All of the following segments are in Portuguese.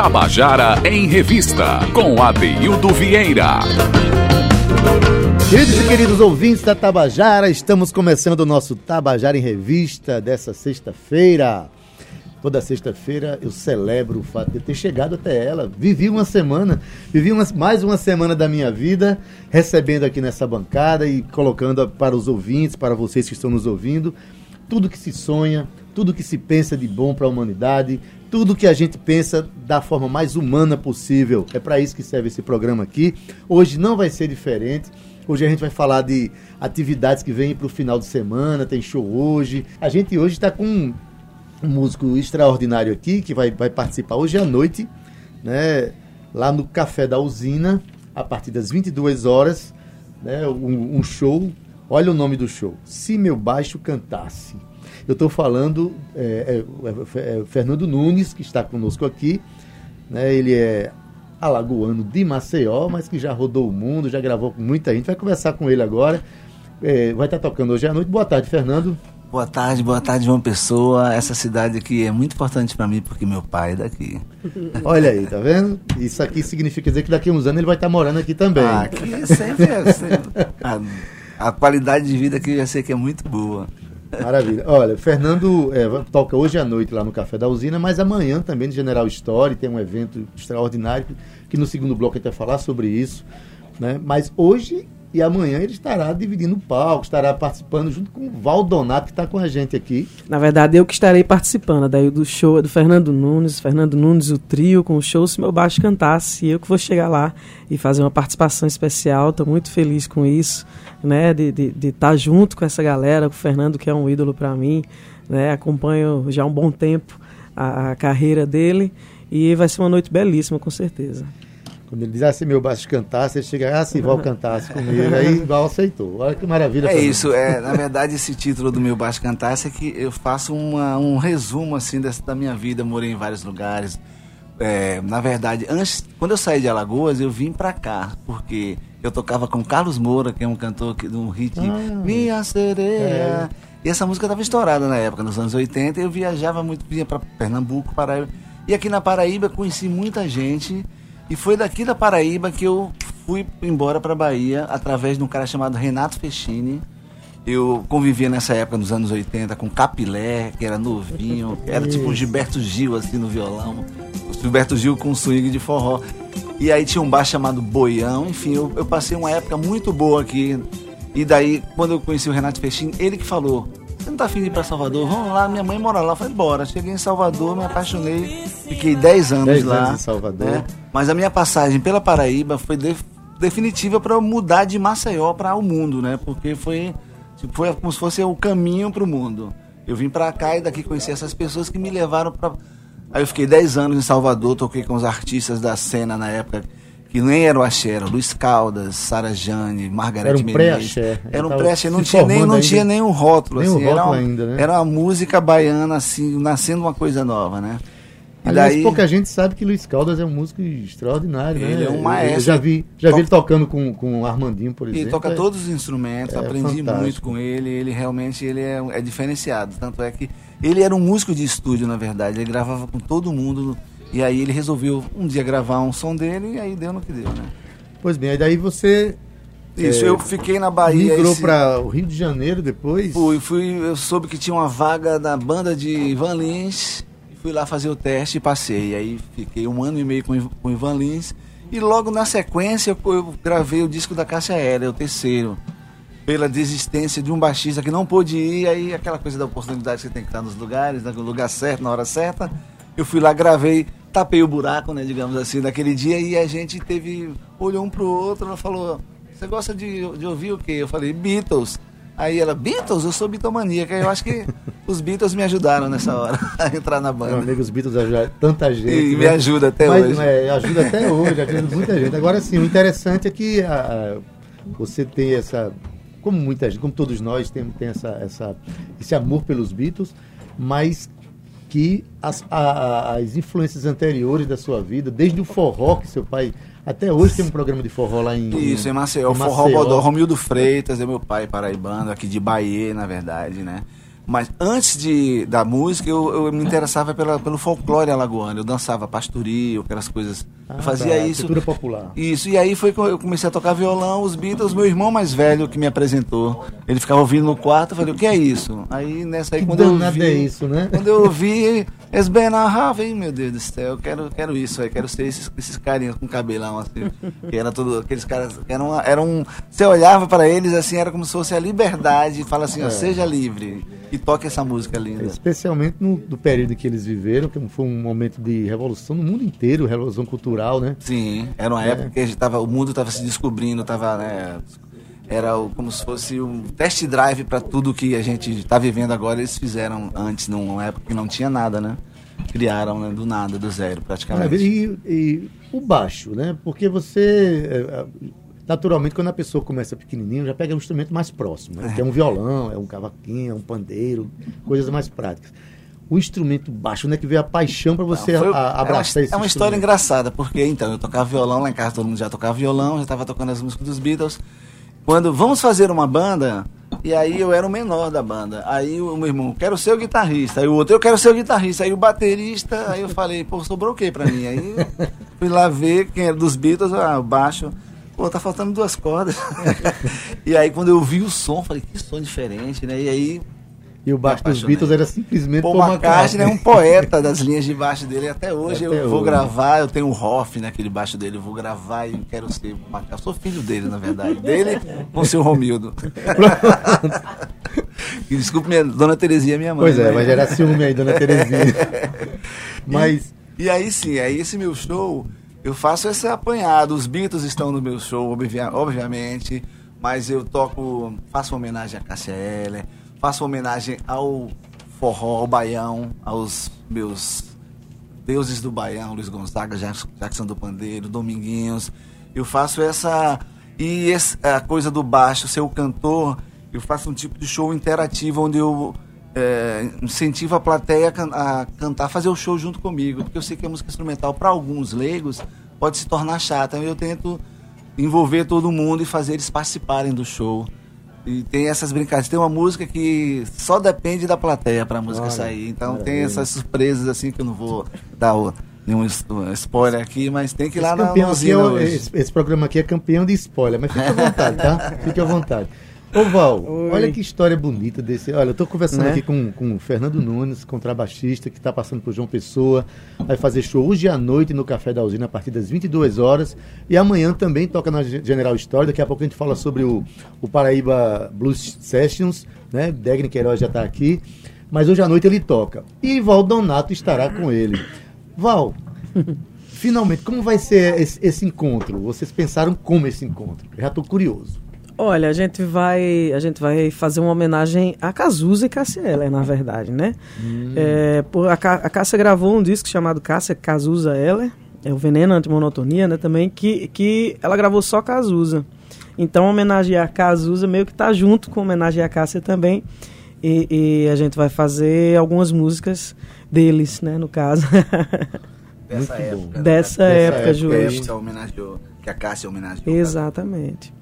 Tabajara em Revista, com Adeildo Vieira. Queridos e queridos ouvintes da Tabajara, estamos começando o nosso Tabajara em Revista dessa sexta-feira. Toda sexta-feira eu celebro o fato de ter chegado até ela. Vivi uma semana, vivi uma, mais uma semana da minha vida, recebendo aqui nessa bancada e colocando para os ouvintes, para vocês que estão nos ouvindo, tudo que se sonha, tudo que se pensa de bom para a humanidade, tudo que a gente pensa da forma mais humana possível. É para isso que serve esse programa aqui. Hoje não vai ser diferente. Hoje a gente vai falar de atividades que vêm para o final de semana, tem show hoje. A gente hoje está com um músico extraordinário aqui que vai, vai participar hoje à noite, né, lá no Café da Usina, a partir das 22 horas, né, um, um show. Olha o nome do show: Se Meu Baixo Cantasse. Eu estou falando é, é, é, é, Fernando Nunes, que está conosco aqui. Né, ele é alagoano de Maceió, mas que já rodou o mundo, já gravou com muita gente. Vai conversar com ele agora. É, vai estar tocando hoje à noite. Boa tarde, Fernando. Boa tarde, boa tarde, João Pessoa. Essa cidade aqui é muito importante para mim porque meu pai é daqui. Olha aí, tá vendo? Isso aqui significa dizer que daqui a uns anos ele vai estar morando aqui também. Ah, aqui sempre é. Sempre, a, a, qualidade de vida aqui eu já sei que é muito boa. Maravilha. Olha, Fernando é, toca hoje à noite lá no Café da Usina, mas amanhã também no General Story tem um evento extraordinário que no segundo bloco a gente vai falar sobre isso. Né? Mas hoje e amanhã ele estará dividindo o palco, estará participando junto com o Valdonato, que está com a gente aqui. Na verdade, eu que estarei participando daí do show do Fernando Nunes, Fernando Nunes, o trio, com o show Se Meu Baixo Cantasse. E eu que vou chegar lá e fazer uma participação especial. Estou muito feliz com isso, né? De estar de, de tá junto com essa galera, com o Fernando, que é um ídolo para mim. Né? Acompanho já há um bom tempo a, a carreira dele. E vai ser uma noite belíssima, com certeza. Quando ele diz assim, meu baixo cantasse, ele chega, ah, se Val cantasse comigo, aí Val aceitou. Olha que maravilha. É isso, é, na verdade esse título do meu baixo cantasse é que eu faço uma, um resumo assim dessa, da minha vida, morei em vários lugares. É, na verdade, antes, quando eu saí de Alagoas, eu vim pra cá, porque eu tocava com Carlos Moura, que é um cantor de um hit ah, Minha Sereia. É. E essa música estava estourada na época, nos anos 80, eu viajava muito, vinha para Pernambuco, Paraíba. E aqui na Paraíba conheci muita gente e foi daqui da Paraíba que eu fui embora para Bahia através de um cara chamado Renato Fechini. Eu convivia nessa época, nos anos 80, com Capilé, que era novinho, era tipo o Gilberto Gil, assim, no violão. Gilberto Gil com swing de forró. E aí tinha um bar chamado Boião, enfim, eu, eu passei uma época muito boa aqui. E daí, quando eu conheci o Renato Fechini, ele que falou: você não tá afim de ir pra Salvador? Vamos lá, minha mãe mora lá. Eu falei, bora. Cheguei em Salvador, me apaixonei. Fiquei 10 anos 10 lá. Anos em Salvador. Né? Mas a minha passagem pela Paraíba foi de, definitiva para mudar de Maceió para o mundo, né? Porque foi, tipo, foi como se fosse o caminho para o mundo. Eu vim para cá e daqui conheci essas pessoas que me levaram para. Aí eu fiquei 10 anos em Salvador, toquei com os artistas da cena na época que nem era o axé, era Luiz Caldas, Sara Jane, Margareth Era um pré-axé. Era um pré-axé, não, tinha nem, não tinha nem um rótulo. Nem assim, um rótulo era, uma, ainda, né? era uma música baiana, assim, nascendo uma coisa nova, né? E Aliás, daí... pouca gente sabe que Luiz Caldas é um músico extraordinário, ele né? é um maestro. Eu já vi, já vi ele tocando com, com o Armandinho, por exemplo. Ele toca é, todos os instrumentos, é aprendi fantástico. muito com ele, ele realmente ele é, é diferenciado. Tanto é que ele era um músico de estúdio, na verdade, ele gravava com todo mundo, e aí ele resolveu um dia gravar um som dele, e aí deu no que deu, né? Pois bem, aí daí você. Isso, é, eu fiquei na Bahia. Migrou esse... para o Rio de Janeiro depois? Fui, fui, eu soube que tinha uma vaga da banda de Ivan Lins. Fui lá fazer o teste e passei. Aí fiquei um ano e meio com, com Ivan Lins. E logo na sequência eu, eu gravei o disco da Cássia Hélia, o terceiro. Pela desistência de um baixista que não pôde ir, aí aquela coisa da oportunidade que você tem que estar nos lugares, no lugar certo, na hora certa. Eu fui lá, gravei tapei o buraco, né, digamos assim, daquele dia e a gente teve, olhou um pro outro, ela falou, você gosta de, de ouvir o quê? Eu falei, Beatles. Aí ela, Beatles? Eu sou bitomaníaca. Eu acho que os Beatles me ajudaram nessa hora a entrar na banda. Meu amigo, os Beatles ajudaram tanta gente. E né? me ajuda até Mas, hoje. É, ajuda até hoje, ajuda muita gente. Agora sim, o interessante é que a, a, você tem essa. Como muita gente, como todos nós, tem, tem essa, essa, esse amor pelos Beatles, mas que as, a, as influências anteriores da sua vida, desde o forró que seu pai até hoje tem um programa de forró lá em Isso, em Maceió, em Forró Bodó, Romildo Freitas, é meu pai paraibano, aqui de Bahia, na verdade, né? Mas antes de, da música, eu, eu me interessava pela, pelo folclore alagoano. Eu dançava pastoril, aquelas coisas. Ah, eu fazia tá, isso. Cultura popular. Isso, e aí foi que eu comecei a tocar violão, os Beatles, meu irmão mais velho que me apresentou. Ele ficava ouvindo no quarto, eu falei, o que é isso? Aí nessa aí, Que quando eu vi. é isso, né? Quando eu eles bem narravam, hein, meu Deus do céu, eu quero, quero isso, eu quero ser esses, esses carinhas com cabelão, assim. que era tudo, aqueles caras, eram, eram. Você olhava para eles assim, era como se fosse a liberdade, fala assim, ó, É. seja livre e toque essa música linda. Especialmente no do período que eles viveram, que foi um momento de revolução no mundo inteiro, revolução cultural, né? Sim, era uma É. época que a gente tava, o mundo estava se descobrindo, tava, né, era como se fosse um test drive para tudo que a gente está vivendo agora. Eles fizeram antes, numa época que não tinha nada, né? Criaram né, do nada, do zero, praticamente. Maravilha. E, e o baixo, né? Porque você, é, é, naturalmente, quando a pessoa começa pequenininho, já pega um instrumento mais próximo. Né? Que é um violão, é um cavaquinho, é um pandeiro, coisas mais práticas. O instrumento baixo, né? Que veio a paixão para você Não, foi- a- abraçar é uma, esse é uma história engraçada, porque então, eu tocava violão lá em casa, todo mundo já tocava violão, já estava tocando as músicas dos Beatles. Quando vamos fazer uma banda, e aí eu era o menor da banda. Aí o meu irmão, quero ser o guitarrista. Aí o outro, eu quero ser o guitarrista. Aí o baterista, aí eu falei, pô, sobrou o quê pra mim? Aí fui lá ver quem era dos Beatles, ah, baixo. Pô, tá faltando duas cordas. e aí quando eu vi o som, falei, que som diferente, né? E aí E o baixo dos. Beatles era simplesmente Paul Paul McCartney é um poeta das linhas de baixo dele. Até hoje Até eu vou hoje. gravar, eu tenho um Hoff naquele baixo dele, eu vou gravar e quero ser McCartney. Eu sou filho dele, na verdade. Dele com o seu Romildo. E Desculpe, minha, dona Terezinha, minha mãe. Pois é, né? vai gerar ciúme aí, dona Terezinha. Mas, E aí sim, aí esse meu show, eu faço esse apanhado. Os Beatles estão no meu show, obvia- obviamente, mas eu toco, faço uma homenagem a Cássia Eller, faço homenagem ao forró, ao baião, aos meus deuses do baião, Luiz Gonzaga, Jack- Jackson do Pandeiro, Dominguinhos. Eu faço essa e a coisa do baixo, ser o cantor, eu faço um tipo de show interativo onde eu é, incentivo a plateia a, can- a cantar, fazer o show junto comigo, porque eu sei que a música instrumental para alguns leigos pode se tornar chata. Eu tento envolver todo mundo e fazer eles participarem do show. E tem essas brincadeiras. Tem uma música que só depende da plateia para a música Olha, sair. Então tem essas surpresas assim que eu não vou dar nenhum spoiler aqui, mas tem que ir lá esse, na campeão é esse, esse programa aqui é campeão de spoiler, mas fique à vontade, tá? Fique à vontade. Ô Val, Oi. olha que história bonita desse. Olha, eu tô conversando Né? aqui com, com o Fernando Nunes, contrabaixista, que está passando por João Pessoa. Vai fazer show hoje à noite no Café da Usina a partir das 22 horas. E amanhã também toca na Ge- General Store. Daqui a pouco a gente fala sobre o, o Paraíba Blues Sessions, né? Degni Queiroz já está aqui. Mas hoje à noite ele toca. E Val Donato estará com ele. Val, finalmente, como vai ser esse, esse encontro? Vocês pensaram como esse encontro? Eu já estou curioso. Olha, a gente vai, a gente vai fazer uma homenagem a Cazuza e Cássia Eller, na verdade, né? É, por, a, a Cássia gravou um disco chamado Cássia Cazuza Eller, é o Veneno Antimonotonia, né? Também que, que ela gravou só Cazuza. Então, homenagear Cazuza meio que tá junto com homenagear a Cássia também. E, e a gente vai fazer algumas músicas deles, né? No caso. Dessa Muito época. né? Dessa Dessa época, época, Ju. Que a Justo. homenageou, que a Cássia homenageou. Exatamente.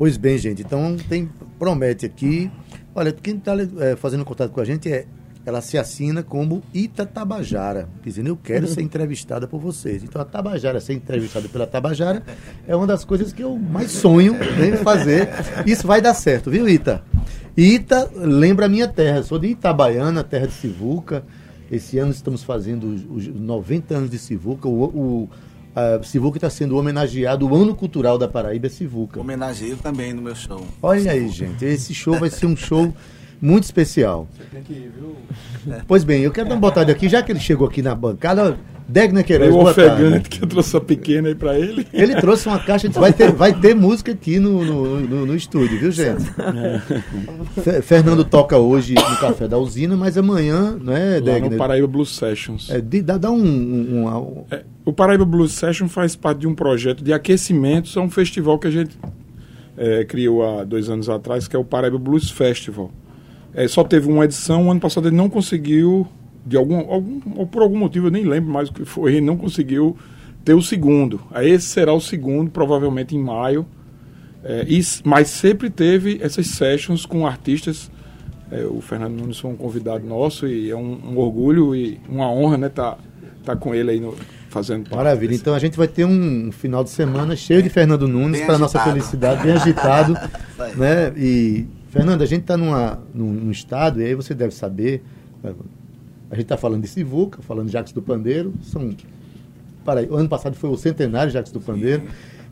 Pois bem, gente, então tem promete aqui. Olha, quem está fazendo contato com a gente é ela se assina como Ita Tabajara, dizendo eu quero ser entrevistada por vocês. Então a Tabajara ser entrevistada pela Tabajara é uma das coisas que eu mais sonho em fazer. Isso vai dar certo, viu, Ita? Ita lembra a minha terra, sou de Itabaiana, terra de Sivuca. Esse ano estamos fazendo os, os 90 anos de Sivuca. O, o a Sivuca está sendo homenageado, o ano cultural da Paraíba é Sivuca. Homenageio também no meu show. Olha aí, gente, esse show vai ser um show muito especial. Pois bem, eu quero dar uma botada aqui, já que ele chegou aqui na bancada, Degner Queiroz, boa tarde. ofegante que eu trouxe a pequena aí pra ele. Ele trouxe uma caixa, disse, vai ter, vai ter música aqui no, no, no- no estúdio, viu, gente? Fe- Fernando toca hoje no Café da Usina, mas amanhã, não é, Lá no? Paraíba Blues Sessions. É, de- dá, dá um, um- um- É, o Paraíba Blues Session faz parte de um projeto de aquecimentos, é um festival que a gente é, criou há dois anos atrás, que é o Paraíba Blues Festival. É, só teve uma edição, o ano passado ele não conseguiu, de algum, algum, ou por algum motivo, eu nem lembro mais o que foi, ele não conseguiu ter o segundo. Aí esse será o segundo, provavelmente em maio. É, e mas sempre teve essas sessions com artistas É, o Fernando Nunes foi um convidado nosso e é um, um orgulho e uma honra, né, tá, tá com ele aí no, fazendo parte. Maravilha. Então a gente vai ter um final de semana cheio de Fernando Nunes para nossa felicidade, bem agitado, né? E Fernando, a gente está num, num estado e aí você deve saber, né, a gente está falando de Sivuca, falando de Jacques do Pandeiro, são para o ano passado foi o centenário de Jacques do Pandeiro.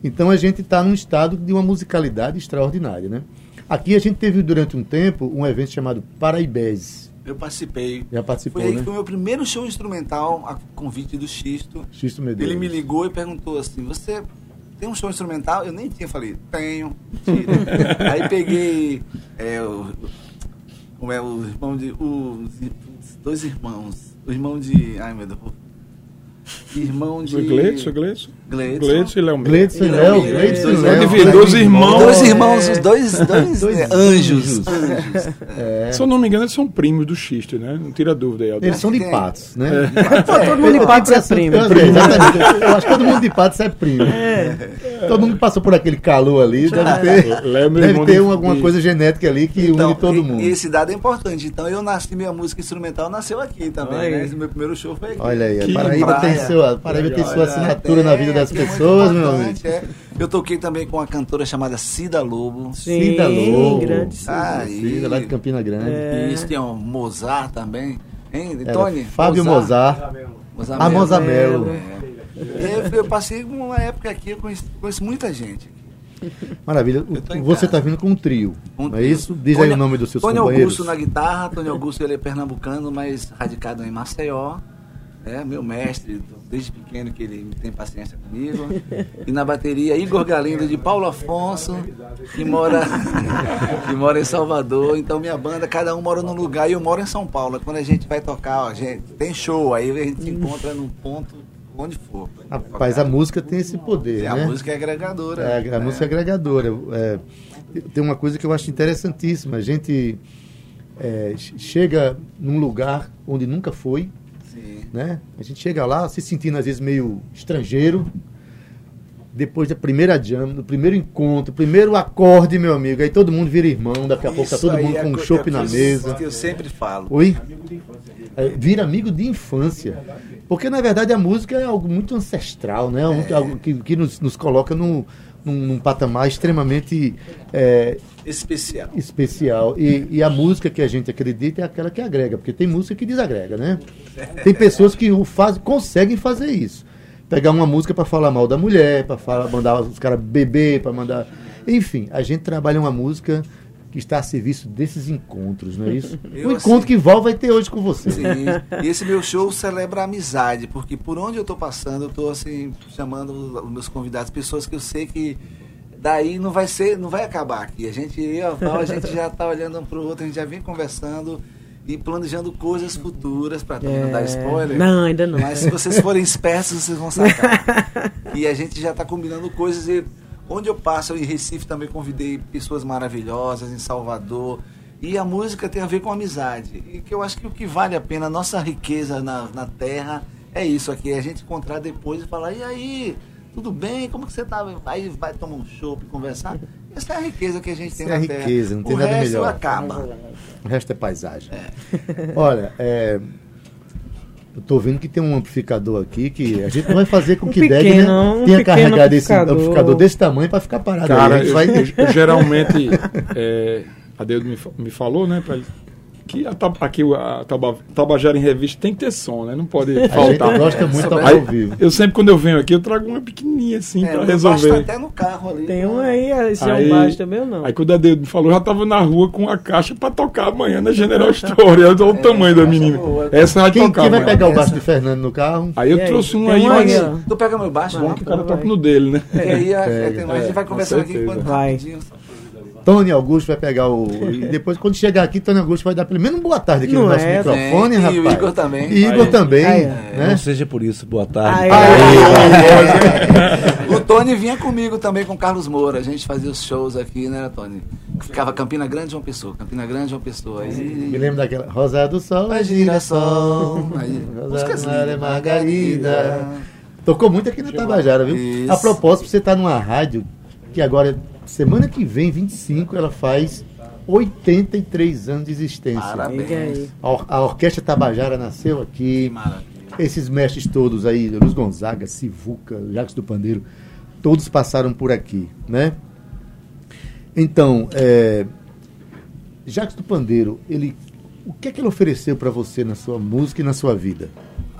Então a gente está num estado de uma musicalidade extraordinária, né? Aqui a gente teve durante um tempo um evento chamado Paraibés. Eu participei. Já participou, Foi aí né? que foi o meu primeiro show instrumental, a convite do Xisto. Xisto Medeiros. Ele me ligou e perguntou assim: Você tem um show instrumental? Eu nem tinha. Falei: Tenho. Aí peguei. É, o, como é o irmão de. Os, os dois irmãos. O irmão de. Ai meu Deus. Irmão de. O Gleitson, o Gleitson. Gleitson. Gleitson e Léo Meira. Gleidson e Léo, Gleidson e dois Léo. irmãos. Dois irmãos. Dois É. irmãos, os dois, dois, Dois é, anjos. anjos. É. Se eu não me engano, eles são primos do Xisto, né? Não tira dúvida aí. Aldo. Eles são de Tem. Patos, né? todo mundo de Patos é primo. Exatamente. Eu acho que todo mundo de Patos é primo. Todo mundo passou por aquele calor ali, deve ter, deve irmão ter de- um- alguma coisa genética ali que une todo mundo. E esse dado é importante. Então eu nasci, minha música instrumental nasceu aqui também, né? meu primeiro show foi aqui. Olha aí, Paraíba tem, sua assinatura na vida das é pessoas, meu amigo. é. Eu toquei também com uma cantora chamada Cida Lobo. Sim, Cida Lobo. grande Cida. Ah, Cida, lá de Campina Grande. E isso tem um Mozart também. Hein, Era Tony? Fábio Mozart. Mozart Ah. Mozart Mello. É. Eu, eu passei uma época aqui, eu conheço, conheço muita gente. Maravilha. O- Você está vindo com um trio, Um não é trio. isso? Diz aí Tony- o nome dos seus Tony companheiros. Augusto na guitarra, Tony Augusto ele é pernambucano, mas radicado em Maceió. É meu mestre, desde pequeno que ele tem paciência comigo. E na bateria, Igor Galindo de Paulo Afonso, que mora, que mora em Salvador. Então minha banda, cada um mora num lugar e eu moro em São Paulo. Quando a gente vai tocar, ó, gente, tem show, aí a gente se encontra num ponto onde for. Rapaz, a música tem esse poder, a né? música é agregadora. É, a né? música é agregadora. É, tem uma coisa que eu acho interessantíssima. A gente é, che- chega num lugar onde nunca foi. Né? A gente chega lá se sentindo às vezes meio estrangeiro. Depois da primeira jam, do primeiro encontro, primeiro acorde, meu amigo, aí todo mundo vira irmão, daqui a pouco tá todo mundo é com um co- chopp é na mesa. Que eu sempre falo. Oi? É, vira amigo de infância. Porque, na verdade, a música é algo muito ancestral, né? Algo- Algo que, que nos, nos coloca num, num, num patamar extremamente é, Especial. especial. E, e a música que a gente acredita é aquela que agrega, porque tem música que desagrega, né? Tem pessoas que o faz, conseguem fazer isso. Pegar uma música para falar mal da mulher, para mandar os caras beber, para mandar. Enfim, a gente trabalha uma música que está a serviço desses encontros, não é isso? Eu, o encontro assim, que Val vai ter hoje com você. Sim. E esse meu show celebra a amizade, porque por onde eu tô passando, eu tô assim, chamando os meus convidados, pessoas que eu sei que daí não vai ser, não vai acabar aqui. A gente, eu, a Val, a gente já tá olhando um pro outro, a gente já vem conversando e planejando coisas futuras para também não dar spoiler. É. Não, ainda não. Mas se vocês forem espertos, vocês vão sacar. e a gente já está combinando coisas e onde eu passo, em Recife também convidei pessoas maravilhosas, em Salvador. E a música tem a ver com amizade. E que eu acho que o que vale a pena, a nossa riqueza na, na terra, é isso aqui, é a gente encontrar depois e falar, e aí, tudo bem? Como que você tá? Aí vai tomar um chopp conversar. Essa é a riqueza que a gente tem Essa é na a terra. riqueza, não tem o nada resto melhor. acaba. O resto é paisagem. Olha, é, eu tô vendo que tem um amplificador aqui que a gente não vai fazer com Um que Deg pequeno, né, um tenha carregado esse amplificador. amplificador desse tamanho para ficar parado. Cara, eu, vai... eu- eu geralmente, é, a Deus me, me falou, né, pra que a, aqui o- a Taba- Tabajara em Revista tem que ter som, né? Não pode A gente faltar. gosta muito Aí- ao vivo. Eu sempre, quando eu venho aqui, eu trago uma pequenininha assim É, baixo resolver. tá até no carro ali. Tem um aí, esse é Aí- um baixo também ou não? Aí quando a Deus me falou, eu já tava na rua com a caixa pra tocar amanhã na General Store. Olha o tamanho da caixa menina. boa. Essa vai Quem, tocar quem vai amanhã. pegar o baixo de Fernando no carro? Aí eu E aí? trouxe um Tem aí, um mas. Tu pega meu baixo, bom né? que o cara toca no dele, né? Que aí tem mais, a gente vai conversando aqui enquanto Vai. rapidinho. Tony Augusto vai pegar o. E depois, quando chegar aqui, Tony Augusto vai dar pelo menos um boa tarde aqui Não no nosso é? microfone, e rapaz. o Igor também. E Igor Aí. também. Aí. né? Não seja por isso, boa tarde. Aí. O Tony vinha comigo também com o Carlos Moura. A gente fazia os shows aqui, né, Tony? Ficava Campina Grande João Pessoa, Campina Grande João Pessoa. Me Aí, lembro daquela. Rosa do Sol, a é girassol. do Mar é lindas. margarida. Tocou muito aqui na Tabajara, viu? Isso. A propósito, você está numa rádio que agora, semana que vem, 25, ela faz 83 anos de existência. Parabéns. A, or- a Orquestra Tabajara nasceu Que aqui. maravilha. Esses mestres todos aí, Luiz Gonzaga, Sivuca, Jacques do Pandeiro, todos passaram por aqui, né? Então, é, Jacques do Pandeiro, ele, o que é que ele ofereceu para você na sua música e na sua vida?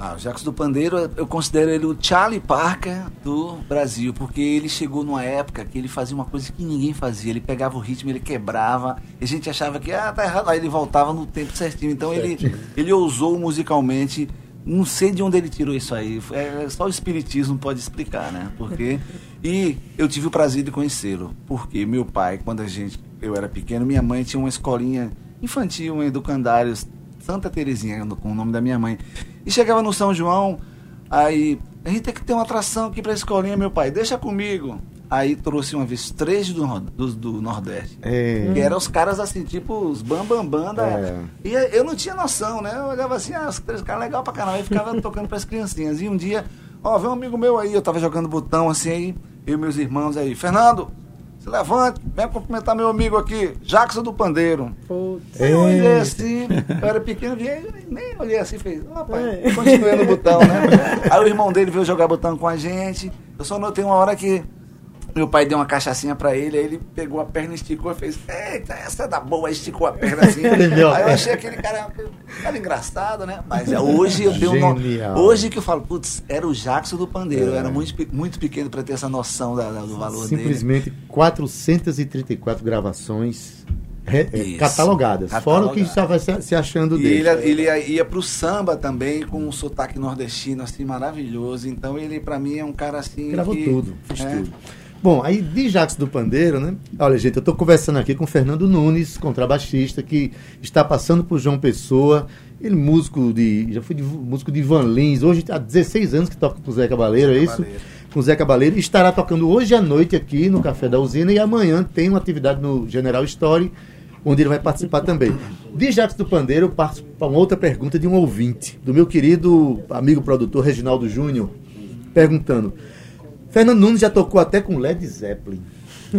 Ah, o Jacques do Pandeiro, eu considero ele o Charlie Parker do Brasil, porque ele chegou numa época que ele fazia uma coisa que ninguém fazia. Ele pegava o ritmo, ele quebrava, e a gente achava que, ah, tá errado. Aí ele voltava no tempo certinho. Então ele, ele ousou musicalmente. Não sei de onde ele tirou isso aí. É, só o espiritismo pode explicar, né? Porque. E eu tive o prazer de conhecê-lo. Porque meu pai, quando a gente, eu era pequeno, minha mãe tinha uma escolinha infantil em Educandários, Santa Terezinha, com o nome da minha mãe. E chegava no São João, aí a gente tem que ter uma atração aqui pra escolinha, meu pai, deixa comigo. Aí trouxe uma vez três do, do, do Nordeste. É, Que eram os caras assim, tipo os bambambam bam, bam da É. E eu não tinha noção, né? Eu olhava assim, ah, os três caras legal pra caramba. Aí ficava tocando pras criancinhas. E um dia, ó, vem um amigo meu aí, eu tava jogando botão assim, aí, eu e meus irmãos aí, Fernando, levante, vem cumprimentar meu amigo aqui, Jackson do Pandeiro. Putz. Aí eu olhei assim, eu era pequeno, nem olhei assim, fez, É. continuei no botão, né? Aí o irmão dele veio jogar botão com a gente. Eu só notei uma hora que meu pai deu uma cachaçinha pra ele, aí ele pegou a perna, esticou e fez, eita, essa é da boa, esticou a perna assim. Aí eu achei aquele cara, cara engraçado, né? Mas é, hoje eu tenho um no... Hoje que eu falo, putz, era o Jackson do Pandeiro, eu era muito, muito pequeno pra ter essa noção da- da- do valor dele. simplesmente 434 gravações é, catalogadas, fora o que estava se, achando E dele. ele, ele ia, ia pro samba também, com um sotaque nordestino, assim, maravilhoso. Então ele, pra mim, é um cara assim. Gravou que- tudo, fez é. tudo. Bom, aí de Jacques do Pandeiro, né? Olha, gente, eu tô conversando aqui com o Fernando Nunes, contrabaixista, que está passando por João Pessoa. Ele músico de. Já foi de- músico de Van Lins, hoje há 16 anos que toca com o Zé Cabaleiro, é Zé isso? Cabaleiro. Com o Zé Cabaleiro. Estará tocando hoje à noite aqui no Café da Usina e amanhã tem uma atividade no General Story, onde ele vai participar também. De Jacques do Pandeiro, eu passo para uma outra pergunta de um ouvinte, do meu querido amigo produtor Reginaldo Júnior, perguntando. Fernando Nunes já tocou até com Led Zeppelin.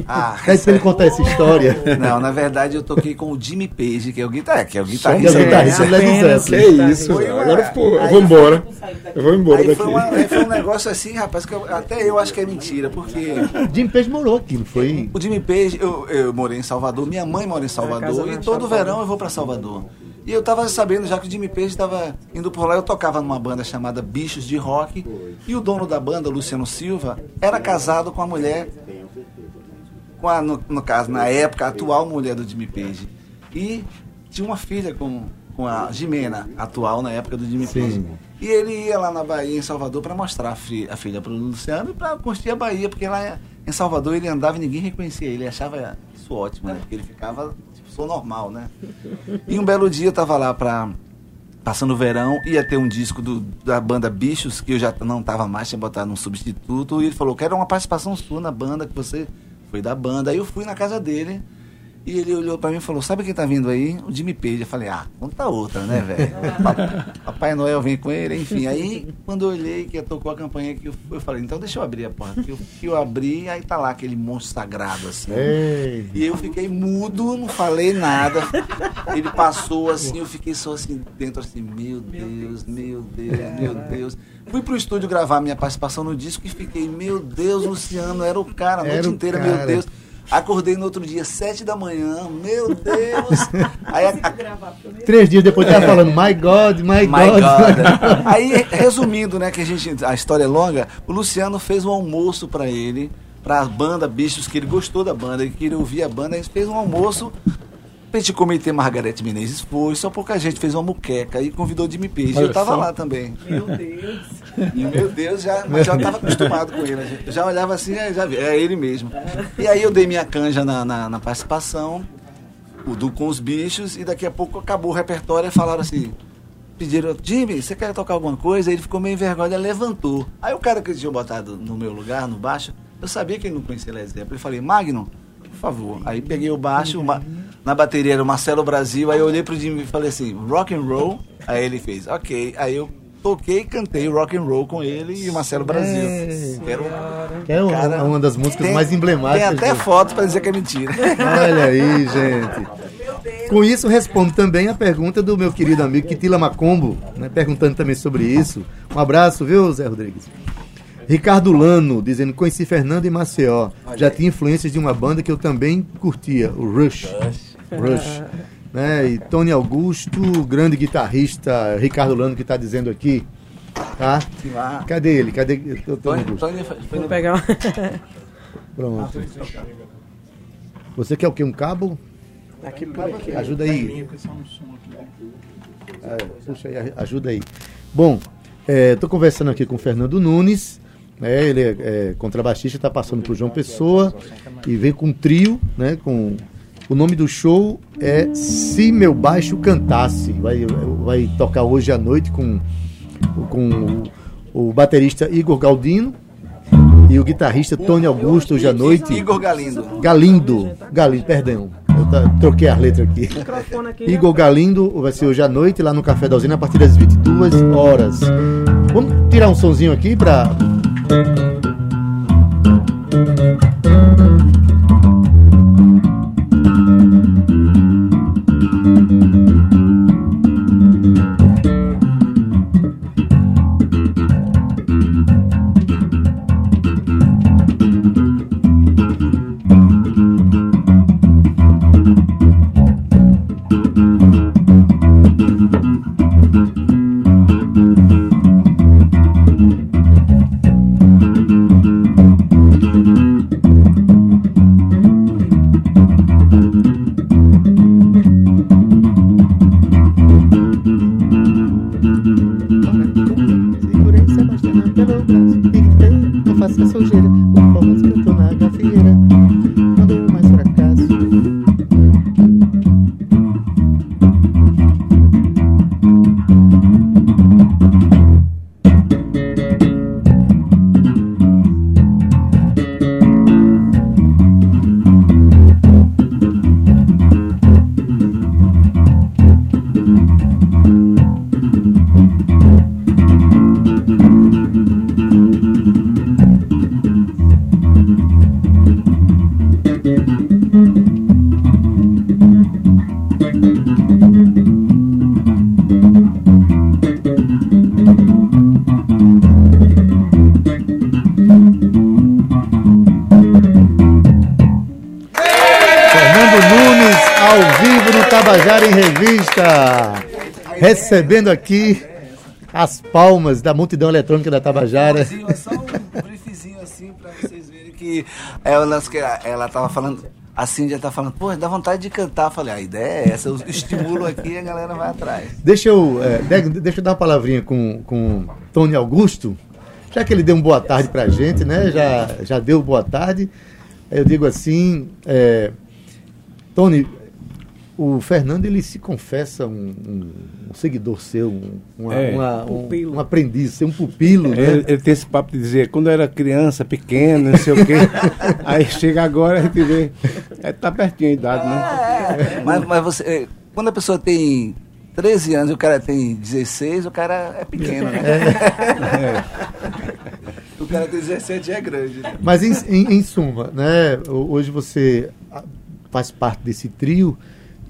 Ah, Pede pra ele contar essa história. Não, na verdade eu toquei com o Jimmy Page, que é o guitarra, que é o guitarrista. guitarrista né? Led apenas Zeppelin. Que isso, Foi Agora pô, eu vou embora. Eu vou embora Aí daqui. foi, uma- aí foi um negócio assim, rapaz, que eu- até eu acho que é mentira, porque Jim Page morou aqui, não foi? o Jimmy Page, eu, eu morei em Salvador, minha mãe mora em Salvador, e todo verão eu vou pra Salvador. E eu tava sabendo já que o Jimmy Page estava indo por lá, eu tocava numa banda chamada Bichos de Rock, e o dono da banda, Luciano Silva, era casado com a mulher com a, no, no caso, na época, a atual mulher do Jimmy Page. E tinha uma filha com, com a Jimena, atual na época do Jimmy Sim. Page. E ele ia lá na Bahia, em Salvador, para mostrar a, fi, a filha para o Luciano e para curtir a Bahia, porque lá em Salvador ele andava e ninguém reconhecia ele, achava isso ótimo, né? Porque ele ficava, sou normal, né? E um belo dia eu tava lá para passando o verão, ia ter um disco do, da banda Bichos, que eu já não tava mais, tinha botado um substituto, e ele falou, quero uma participação sua na banda, que você foi da banda. Aí eu fui na casa dele, e ele olhou pra mim e falou, sabe quem tá vindo aí? O Jimmy Page. Eu falei, ah, conta outra, né, velho? Papai- Noel vem com ele, enfim. Aí, quando eu olhei que tocou a campanha, que eu, eu falei, então deixa eu abrir a porta. Que eu, que eu abri, aí tá lá aquele monstro sagrado, assim. Ei. E eu fiquei mudo, não falei nada. Ele passou assim, eu fiquei só assim dentro assim, meu Deus, meu Deus, meu Deus. Fui pro estúdio gravar minha participação no disco e fiquei, meu Deus, Luciano, era o cara a Era noite o inteira, cara. meu Deus. Acordei no outro dia, sete da manhã, meu Deus. Aí a, a, Três dias depois tava falando, my God, my, My God. God. Aí, resumindo, né, que a gente, a história é longa, o Luciano fez um almoço pra ele, pra banda Bichos, que ele gostou da banda, ele queria ouvir a banda, ele fez um almoço. Petit Comitê Margarete Menezes foi, só pouca gente fez uma muqueca e convidou o Jimmy Page. Olha eu tava só. lá também. Meu Deus. E, meu Deus, já, mas já estava acostumado com ele. Eu já olhava assim, aí já vi, é ele mesmo. E aí eu dei minha canja na, na, na participação, o do com os bichos, e daqui a pouco acabou o repertório e falaram assim. Pediram, Jimmy, você quer tocar alguma coisa? Ele ficou meio envergonhado, levantou. Aí o cara que tinha botado no meu lugar, no baixo, eu sabia que ele não conhecia Led Zeppelin. Eu falei, Magno, por favor. Aí peguei o baixo, uma- na bateria era o Marcelo Brasil, aí eu olhei pro Jimmy e falei assim, rock and roll. Aí ele fez, ok. Aí eu toquei e cantei rock and roll com ele e o Marcelo Brasil. É. Era um- Que é uma, Cara, uma das músicas tem- mais emblemáticas. Tem até do- foto pra dizer que é mentira. Olha aí, gente. Com isso, respondo também a pergunta do meu querido amigo Kitila Macombo, né, perguntando também sobre isso. Um abraço, viu, Zé Rodrigues? Ricardo Lano, dizendo, conheci Fernando e Maceió. Já tinha influências de uma banda que eu também curtia, o Rush. Rush. Né? E Tony Augusto, grande guitarrista, Ricardo Lano que está dizendo aqui. Tá? Cadê ele? Cadê o Tony Augusto? Vou pegar. Pronto. Você quer o quê? Um cabo? Aqui por aqui. Ajuda aí. É, puxa aí, ajuda aí. Bom, estou conversando aqui com o Fernando Nunes. né, ele é, é contrabaixista, está passando por João Pessoa e vem com um trio, né? Com o nome do show é Se Meu Baixo Cantasse. Vai, vai tocar hoje à noite com, com o, o baterista Igor Galdino e o guitarrista Tony Augusto hoje à noite. Igor Galindo. Galindo, Galindo, perdão. Eu tá- troquei as letras aqui. Né? Igor Galindo vai ser hoje à noite lá no Café da Usina a partir das 22 horas. Vamos tirar um sonzinho aqui para sujeira. O Palmas cantou na gafieira. Recebendo aqui as palmas da multidão eletrônica da Tabajara. É só um briefzinho assim pra vocês verem que ela, que ela tava falando. A Cindy tá falando, pô, dá vontade de cantar. Eu falei, a ideia é essa, eu estimulo aqui e a galera vai atrás. Deixa eu, é, de- deixa eu dar uma palavrinha com, com Tony Augusto, já que ele deu um boa tarde pra gente, né? Já, já deu boa tarde. Eu digo assim, é, Tony, o Fernando ele se confessa um, um- um seguidor seu, um, uma- É. uma- um- um aprendiz, um pupilo, né? Ele, ele tem esse papo de dizer, quando eu era criança, pequeno, não sei o quê. Aí chega agora, a gente vê. É, tá pertinho a idade, né? Mas, mas você, eh, quando a pessoa tem 13 anos e o cara tem 16, o cara é pequeno, né? O cara tem 17 já é grande. né? Mas em, em- em suma, né? ho- Hoje você faz parte desse trio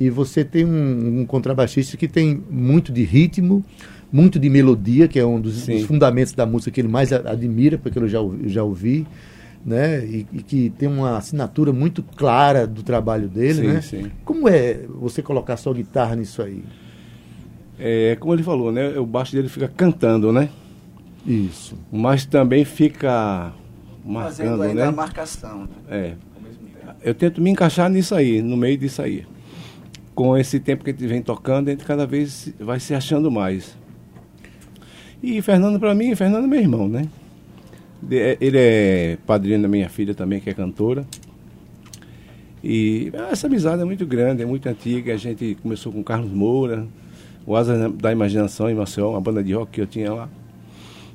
e você tem um, um contrabaixista que tem muito de ritmo, muito de melodia, que é um dos, dos fundamentos da música que ele mais a- admira, porque eu já, ouvi- já ouvi, né? E, e que tem uma assinatura muito clara do trabalho dele, Sim, né? sim. Como é você colocar sua guitarra nisso aí? É, como ele falou, né? O baixo dele fica cantando, né? Isso. Mas também fica Fazendo marcando, ainda a né? marcação. É. Eu tento me encaixar nisso aí, no meio disso aí. Com esse tempo que a gente vem tocando, a gente cada vez vai se achando mais. E Fernando, para mim, Fernando é meu irmão, né? De- Ele é padrinho da minha filha também, que é cantora. E essa amizade é muito grande, é muito antiga. A gente começou com Carlos Moura, o Asas da Imaginação em Maceió, uma banda de rock que eu tinha lá.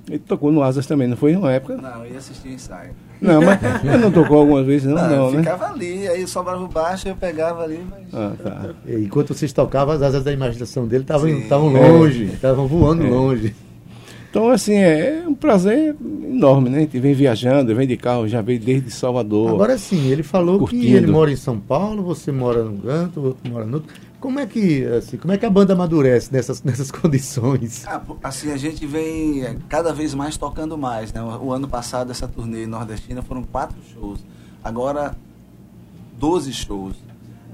Ele tocou no Asas também, não foi numa época? Não, eu ia assistir ensaio. Não, mas ele não tocou algumas vezes, não, Não, não, eu né? ficava ali, aí sobrava o baixo, eu pegava ali, mas. Ah, tá. E Enquanto vocês tocavam, as asas da imaginação dele estavam estavam longe, estavam voando É. longe. Então, assim, é um prazer enorme, né? A gente vem viajando, vem de carro, já veio desde Salvador. Agora sim, ele falou que Curtindo. ele mora em São Paulo, você mora num canto, outro mora no outro. Como é que, assim, como é que a banda amadurece nessas, nessas condições? Ah, assim, a gente vem é, cada vez mais tocando mais, né? O, ano passado, essa turnê nordestina foram quatro shows. Agora, 12 shows.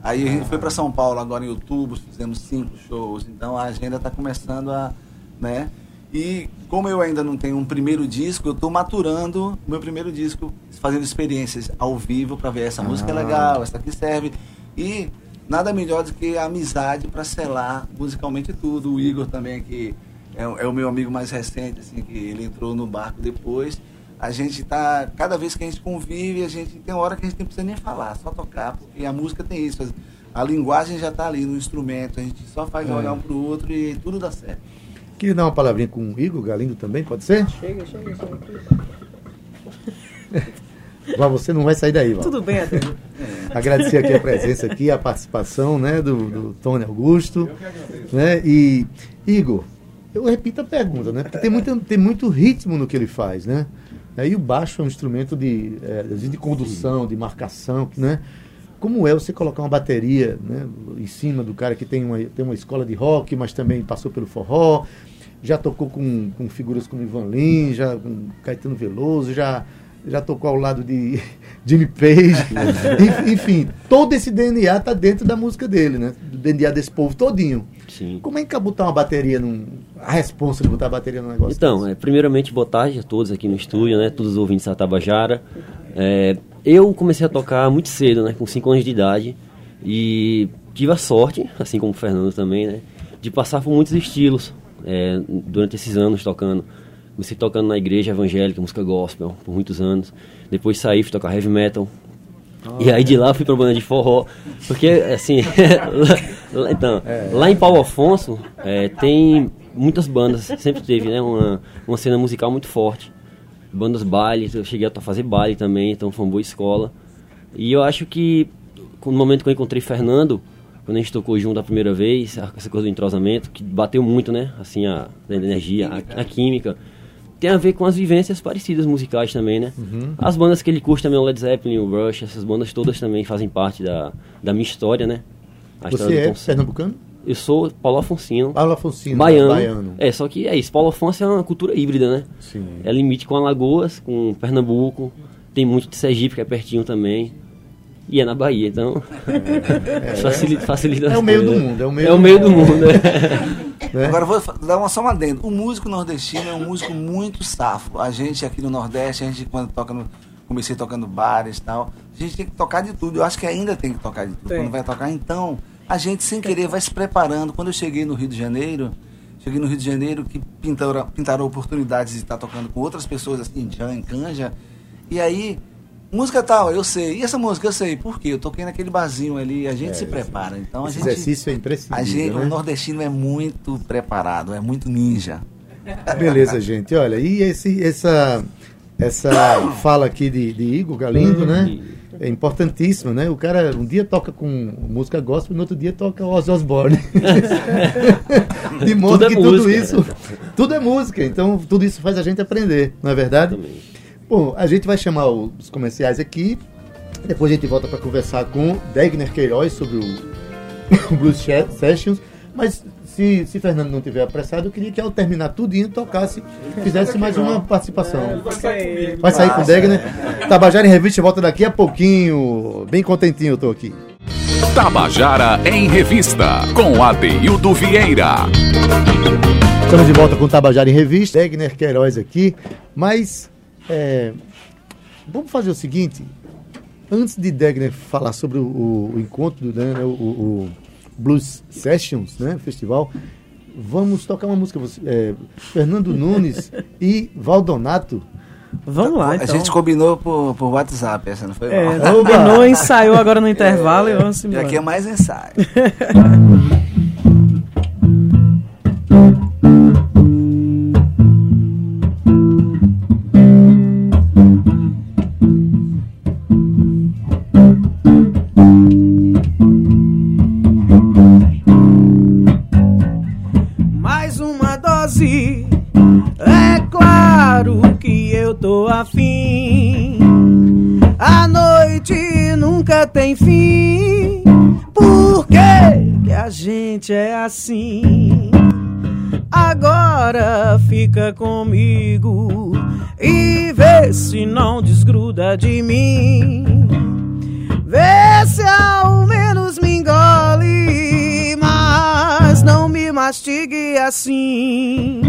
Aí a gente foi para São Paulo agora em outubro, fizemos cinco shows. Então a agenda está começando a, né? E como eu ainda não tenho um primeiro disco, eu estou maturando o meu primeiro disco, fazendo experiências ao vivo para ver essa música é legal, essa aqui serve. E nada melhor do que a amizade para selar musicalmente tudo. O Igor também, que é, é, o meu amigo mais recente, assim, que ele entrou no barco depois. A gente tá, cada vez que a gente convive, a gente tem hora que a gente não precisa nem falar, só tocar, porque a música tem isso. A linguagem já está ali no instrumento, a gente só faz é. olhar um para o outro e tudo dá certo. Queria dar uma palavrinha com o Igor Galindo também, pode ser? Chega, chega, chega. Val, você não vai sair daí, Val. Tudo bem, Adriano. É. Agradecer aqui a presença aqui, a participação né, do, do Tony Augusto. Né, e, Igor, eu repito a pergunta, né? Porque tem muito, tem muito ritmo no que ele faz, né? Aí o baixo é um instrumento de, é, de condução, de marcação, né? Como é você colocar uma bateria né, em cima do cara que tem uma, tem uma escola de rock, mas também passou pelo forró, já tocou com, com figuras como Ivan Lins, já com Caetano Veloso, já já tocou ao lado de Jimmy Page. Enfim, todo esse DNA tá dentro da música dele, né? Do DNA desse povo todinho. Sim. Como é que é botar uma bateria num. A responsa de botar a bateria num negócio Então, é, primeiramente, boa tarde a todos aqui no estúdio, né? Todos os ouvintes da Tabajara. É, eu comecei a tocar muito cedo, né? Com 5 anos de idade. E tive a sorte, assim como o Fernando também, né? De passar por muitos estilos é, durante esses anos tocando. Comecei tocando na igreja evangélica, música gospel, por muitos anos. Depois saí, fui tocar heavy metal. E aí de lá fui pra banda de forró. Porque, assim, lá, então, é. lá em Paulo Afonso é, tem muitas bandas, sempre teve, né? Uma, uma cena musical muito forte. Bandas baile, eu cheguei a fazer baile também, então foi uma boa escola. E eu acho que, no momento que eu encontrei Fernando, quando a gente tocou junto a primeira vez, essa coisa do entrosamento, que bateu muito, né? Assim, a, a energia, a, a química tem a ver com as vivências parecidas musicais também, né? Uhum. As bandas que ele curte também, o Led Zeppelin, o Rush, essas bandas todas também fazem parte da, da minha história, né? A Você é pernambucano? Eu sou Paulo Afonsino. Paulo Afonsino, baiano. baiano. É, só que é isso. Paulo Afonso é uma cultura híbrida, né? Sim. É limite com Alagoas, com Pernambuco. Tem muito de Sergipe, que é pertinho também. E é na Bahia, então. É, facilita, facilita É o meio do mundo. É o meio, é o meio do mundo. Né? Agora vou dar uma só uma dentro. O músico nordestino é um músico muito safo. A gente aqui no Nordeste, a gente quando toca no. Comecei tocando bares e tal. A gente tem que tocar de tudo. Eu acho que ainda tem que tocar de tudo. Tem. Quando vai tocar, então, a gente sem querer vai se preparando. Quando eu cheguei no Rio de Janeiro, cheguei no Rio de Janeiro que pintaram, pintaram oportunidades de estar tocando com outras pessoas assim, em canja. E aí Música tal, eu sei. E essa música eu sei. Por quê? Eu toquei naquele barzinho ali, a gente é, se prepara. Então esse a gente. exercício é imprescindível. A gente, né? o nordestino é muito preparado, é muito ninja. Beleza, gente. Olha, e esse, essa, essa fala aqui de, de Igor Galindo, né? É importantíssima, né? O cara um dia toca com música gospel, no outro dia toca Ozzy Osbourne. de modo tudo é que é tudo música, isso, né? tudo é música. Então tudo isso faz a gente aprender, não é verdade? Também. Bom, a gente vai chamar os comerciais aqui. Depois a gente volta para conversar com Degner Queiroz sobre o, Blues Sessions. Mas se, se Fernando não tiver apressado, eu queria que ao terminar tudinho tocasse, fizesse mais uma participação. É, vai sair, vai sair com o Degner. Tabajara em Revista volta daqui a pouquinho. Bem contentinho eu tô aqui. Tabajara em Revista, com Adeildo Vieira. Estamos de volta com Tabajara em Revista. Degner Queiroz aqui. Mas é, vamos fazer o seguinte. Antes de Degner falar sobre o, o, o encontro, né, o, o, Blues Sessions, né, festival, vamos tocar uma música. É, Fernando Nunes e Valdonato. Vamos lá, então. A gente combinou por, por WhatsApp, essa não foi é, Combinou, ensaiou agora no intervalo é, e vamos embora. E aqui é mais ensaio. afim. A noite nunca tem fim. Por que a gente é assim? Agora fica comigo e vê se não desgruda de mim. Vê se ao menos me engole, mas não me mastigue assim.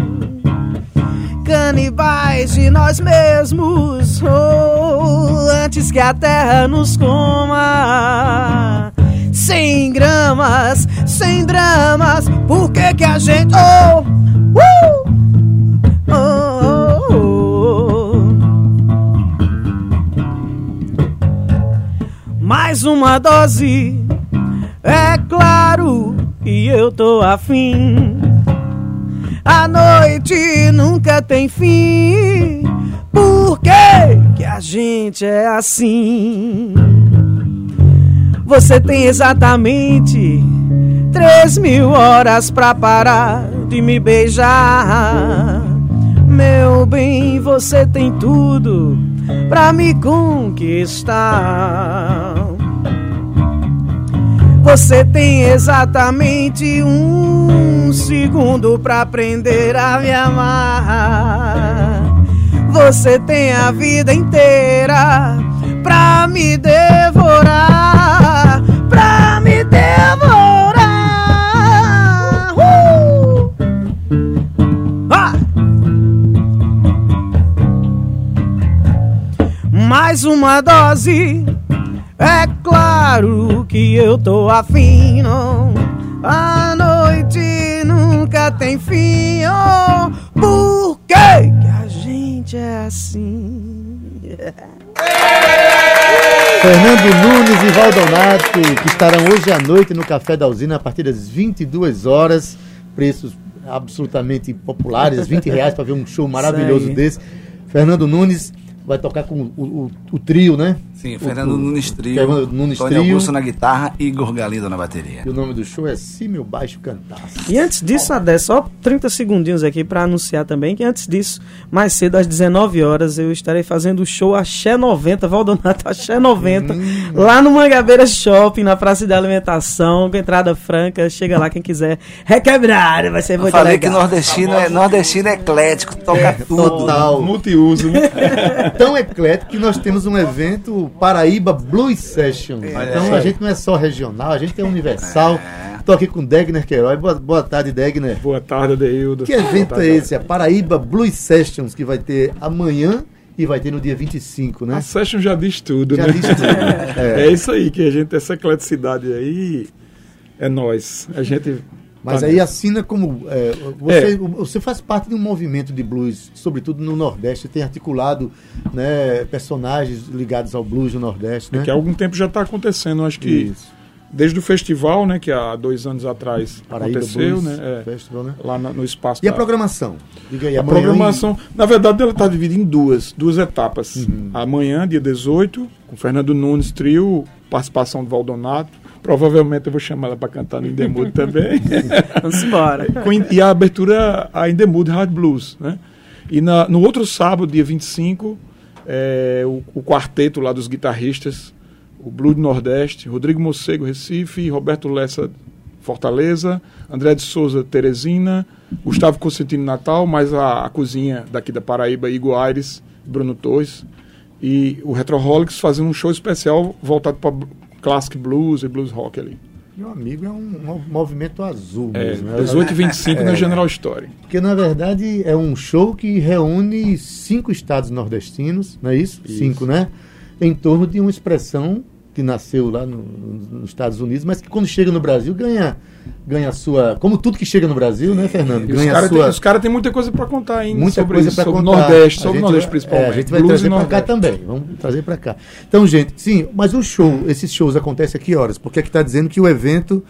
Canibais de nós mesmos, oh, antes que a terra nos coma. Sem gramas, sem dramas, por que que a gente. Oh, uh, oh, oh, oh. Mais uma dose, é claro, e eu tô afim. A noite nunca tem fim. Por que, que a gente é assim? Você tem exatamente três mil horas pra parar de me beijar. Meu bem, você tem tudo pra me conquistar. Você tem exatamente um segundo pra aprender a me amar. Você tem a vida inteira pra me devorar, pra me devorar. Uh! Ah! Mais uma dose, é claro que eu tô afim. não. A noite tem fim. Oh, por que a gente é assim? Fernando Nunes e Valdonato, que estarão hoje à noite no Café da Usina a partir das 22 horas. Preços absolutamente populares, 20 reais para ver um show maravilhoso desse. Fernando Nunes vai tocar com o, o- o trio, né? Sim, Fernando o- Nunes Trio, Fernando Nunes Tony Trio. Augusto na guitarra e Igor Galindo na bateria. E o nome do show é Se Meu Baixo Cantasse. E antes disso, Adé, só 30 segundinhos aqui para anunciar também que antes disso, mais cedo, às 19 horas, eu estarei fazendo o show Axé 90, Valdonato Axé 90, lá no Mangabeira Shopping, na Praça da Alimentação, com entrada franca. Chega lá quem quiser requebrar, vai ser Eu muito falei que legal. nordestino é, nordestino é eclético, toca tudo. Total. Multiuso, né? Tão eclético que nós temos um evento Paraíba Blues Session. Então a gente não é só regional, a gente é universal. Tô aqui com Degner Queiroz. Boa, boa tarde, Degner. Boa tarde, Adeildo. Que evento é esse? A Paraíba Blues Sessions, que vai ter amanhã e vai ter no dia 25, né? A Session já diz tudo, Já né? disse tudo. É. É. isso aí, que a gente, essa ecleticidade aí, é nós. A gente. Mas tá aí nessa. assina como. é, você, você faz parte de um movimento de blues, sobretudo no Nordeste, tem articulado né, personagens ligados ao blues no Nordeste, né? que há algum tempo já está acontecendo. Acho que Isso. desde o festival, né, que há dois anos atrás Paraíba aconteceu, Blues né? é, Festival, né? lá na- no espaço E a da- programação? Diga aí, A amanhã programação, na verdade, ela está dividida em duas, duas etapas. Uhum. Amanhã, dia 18, com Fernando Nunes Trio, participação do Valdonato. Provavelmente eu vou chamar ela para cantar no Indemudo também. Vamos embora. E a abertura a Indemudo Hard Blues. Né? E na- no outro sábado, dia 25, é, o, o quarteto lá dos guitarristas, o Blues do Nordeste, Rodrigo Mocego, Recife, Roberto Lessa, Fortaleza, André de Souza, Teresina, Gustavo Constantino Natal, mais a, a cozinha daqui da Paraíba, Igor Aires, Bruno Torres, e o Retroholics fazendo um show especial voltado para Classic Blues e Blues Rock ali. Meu amigo é um mo- movimento azul É, mesmo. né? 18 e 25 na General Story. Porque na verdade é um show que reúne cinco estados nordestinos, não é isso? Isso. Cinco, né? Em torno de uma expressão que nasceu lá no- nos Estados Unidos, mas que quando chega no Brasil ganha, ganha a sua. Como tudo que chega no Brasil, né, Fernando? Os Ganha a caras sua. têm cara têm muita coisa para contar ainda Muita sobre coisa isso, para sobre contar. o Nordeste, sobre o Nordeste vai- principalmente. É, a gente vai Blues trazer para cá também. Vamos trazer para cá. Então, gente, sim, mas o show, esses shows acontecem a que horas? Porque aqui está dizendo que o evento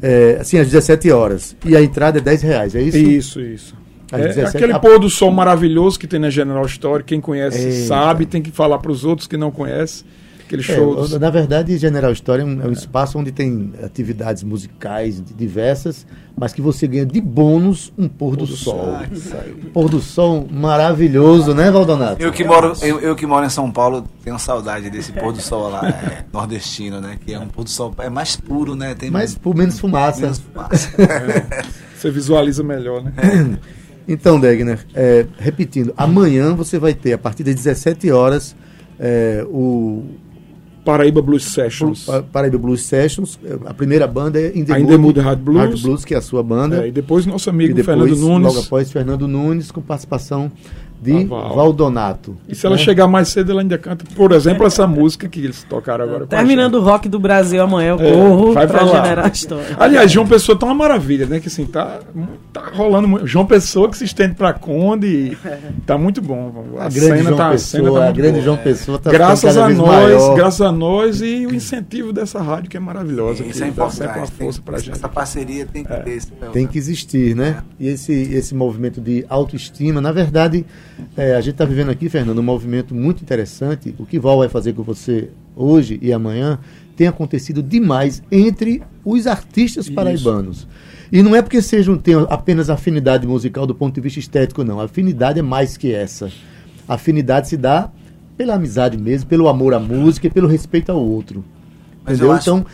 é assim às 17 horas e a entrada é 10 reais, é isso? Isso, isso. É, 17 aquele a- pôr do sol maravilhoso que tem na General Story, quem conhece Eita. sabe, tem que falar para os outros que não conhecem. Aquele É, show. na verdade, General Store é um, é um espaço onde tem atividades musicais diversas, mas que você ganha de bônus um pôr do, sol. Um pôr do sol maravilhoso, né, Valdonato? Eu que moro, eu, eu que moro em São Paulo tenho saudade desse pôr do sol lá, é, nordestino, né? Que é um pôr do sol é mais puro, né? Tem Mas por menos fumaça. menos fumaça. Você visualiza melhor, né? Então, Degner, é, repetindo, amanhã você vai ter, a partir das 17 horas, é, o Paraíba Blues Sessions. Pa- Paraíba Blues Sessions. É, A primeira banda é In The A In The Mood Hard Blues. que é a sua banda. É, e depois nosso amigo depois, Fernando Nunes. logo após, Fernando Nunes, com participação de Val. Valdonato. E se ela né? chegar mais cedo, ela ainda canta, por exemplo, essa música que eles tocaram agora. a Terminando o rock do Brasil amanhã, eu É, corro vai pra lá. generar a história. Aliás, João Pessoa tá uma maravilha, né? Que assim, tá, tá rolando muito. João Pessoa que se estende pra Conde e tá muito bom. A, grande João tá, a Pessoa, cena tá a muito grande boa. João Pessoa tá graças a nós, maior. graças a nós e o incentivo dessa rádio que é maravilhosa. Isso que é dá importante. tem- força pra gente. essa parceria tem que ter esse Tem que existir, né? E esse, esse movimento de autoestima, na verdade, é, a gente está vivendo aqui, Fernando, um movimento muito interessante. O que Val vai fazer com você hoje e amanhã tem acontecido demais entre os artistas Isso. paraibanos. E não é porque sejam tenham apenas afinidade musical do ponto de vista estético, não. A afinidade é mais que essa. A afinidade se dá pela amizade mesmo, pelo amor à música e pelo respeito ao outro. Mas Entendeu? eu acho- Então,